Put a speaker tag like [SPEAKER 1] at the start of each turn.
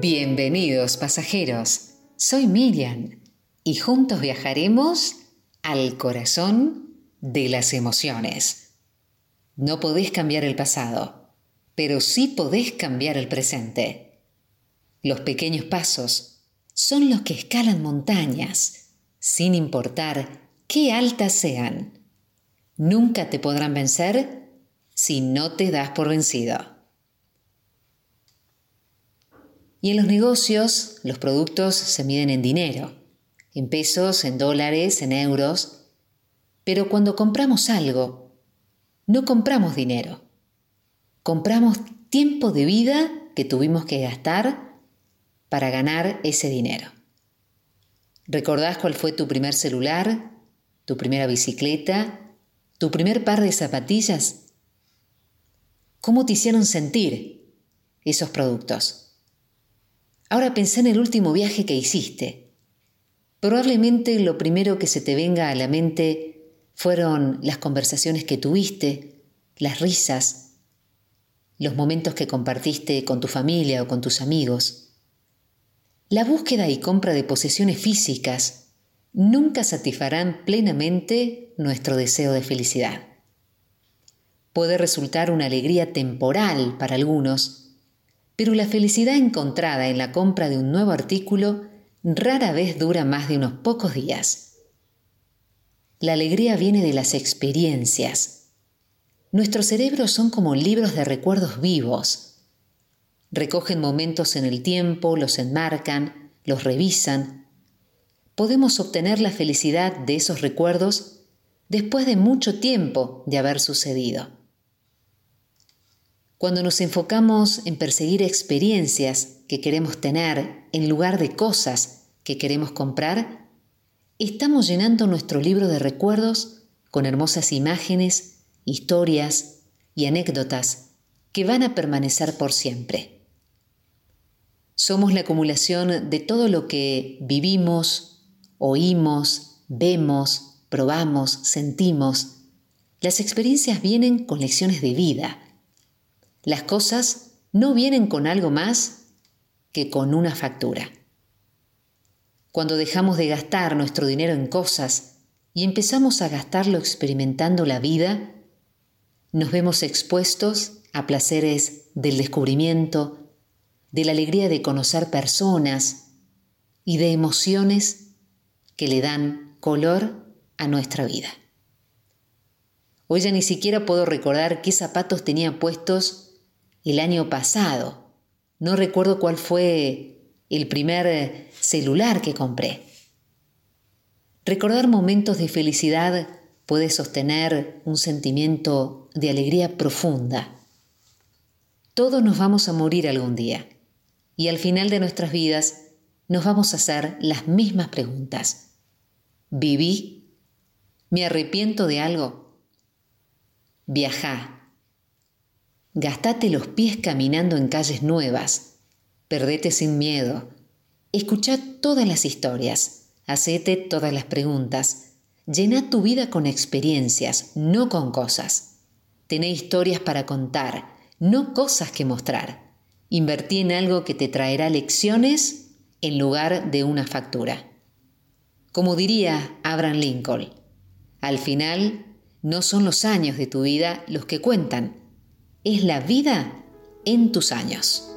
[SPEAKER 1] Bienvenidos pasajeros, soy Miriam y juntos viajaremos al corazón de las emociones. No podés cambiar el pasado, pero sí podés cambiar el presente. Los pequeños pasos son los que escalan montañas, sin importar qué altas sean. Nunca te podrán vencer si no te das por vencido. Y en los negocios, los productos se miden en dinero, en pesos, en dólares, en euros. Pero cuando compramos algo, no compramos dinero. Compramos tiempo de vida que tuvimos que gastar para ganar ese dinero. ¿Recordás cuál fue tu primer celular, tu primera bicicleta, tu primer par de zapatillas? ¿Cómo te hicieron sentir esos productos? Ahora pensé en el último viaje que hiciste. Probablemente lo primero que se te venga a la mente fueron las conversaciones que tuviste, las risas, los momentos que compartiste con tu familia o con tus amigos. La búsqueda y compra de posesiones físicas nunca satisfarán plenamente nuestro deseo de felicidad. Puede resultar una alegría temporal para algunos, pero la felicidad encontrada en la compra de un nuevo artículo rara vez dura más de unos pocos días. La alegría viene de las experiencias. Nuestros cerebros son como libros de recuerdos vivos. Recogen momentos en el tiempo, los enmarcan, los revisan. Podemos obtener la felicidad de esos recuerdos después de mucho tiempo de haber sucedido. Cuando nos enfocamos en perseguir experiencias que queremos tener en lugar de cosas que queremos comprar, estamos llenando nuestro libro de recuerdos con hermosas imágenes, historias y anécdotas que van a permanecer por siempre. Somos la acumulación de todo lo que vivimos, oímos, vemos, probamos, sentimos. Las experiencias vienen con lecciones de vida las cosas no vienen con algo más que con una factura. Cuando dejamos de gastar nuestro dinero en cosas y empezamos a gastarlo experimentando la vida, nos vemos expuestos a placeres del descubrimiento, de la alegría de conocer personas y de emociones que le dan color a nuestra vida. Hoy ya ni siquiera puedo recordar qué zapatos tenía puestos el año pasado. No recuerdo cuál fue el primer celular que compré. Recordar momentos de felicidad puede sostener un sentimiento de alegría profunda. Todos nos vamos a morir algún día y al final de nuestras vidas nos vamos a hacer las mismas preguntas. ¿Viví? ¿Me arrepiento de algo? Viajá Gastate los pies caminando en calles nuevas. Perdete sin miedo. Escucha todas las historias. Hacete todas las preguntas. Llena tu vida con experiencias, no con cosas. Tené historias para contar, no cosas que mostrar. Invertí en algo que te traerá lecciones en lugar de una factura. Como diría Abraham Lincoln, al final no son los años de tu vida los que cuentan, es la vida en tus años.